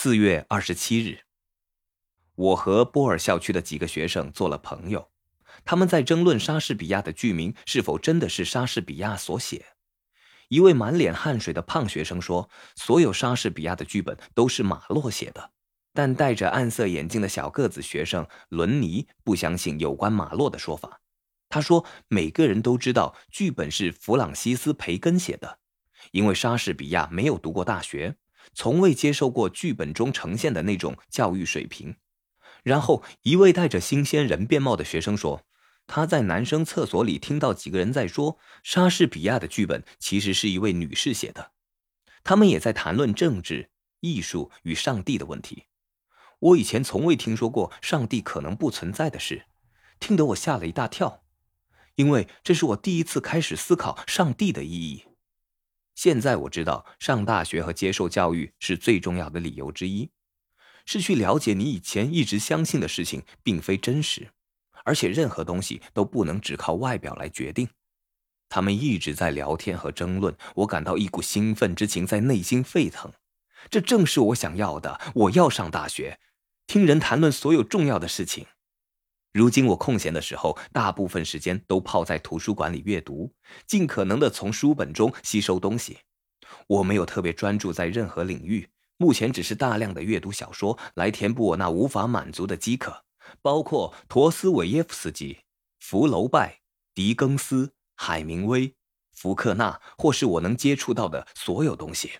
四月二十七日，我和波尔校区的几个学生做了朋友，他们在争论莎士比亚的剧名是否真的是莎士比亚所写。一位满脸汗水的胖学生说：“所有莎士比亚的剧本都是马洛写的。”但戴着暗色眼镜的小个子学生伦尼不相信有关马洛的说法。他说：“每个人都知道剧本是弗朗西斯·培根写的，因为莎士比亚没有读过大学。”从未接受过剧本中呈现的那种教育水平。然后，一位戴着新鲜人便帽的学生说：“他在男生厕所里听到几个人在说，莎士比亚的剧本其实是一位女士写的。他们也在谈论政治、艺术与上帝的问题。我以前从未听说过上帝可能不存在的事，听得我吓了一大跳，因为这是我第一次开始思考上帝的意义。”现在我知道，上大学和接受教育是最重要的理由之一，是去了解你以前一直相信的事情并非真实，而且任何东西都不能只靠外表来决定。他们一直在聊天和争论，我感到一股兴奋之情在内心沸腾。这正是我想要的。我要上大学，听人谈论所有重要的事情。如今我空闲的时候，大部分时间都泡在图书馆里阅读，尽可能的从书本中吸收东西。我没有特别专注在任何领域，目前只是大量的阅读小说来填补我那无法满足的饥渴，包括陀思妥耶夫斯基、福楼拜、狄更斯、海明威、福克纳，或是我能接触到的所有东西。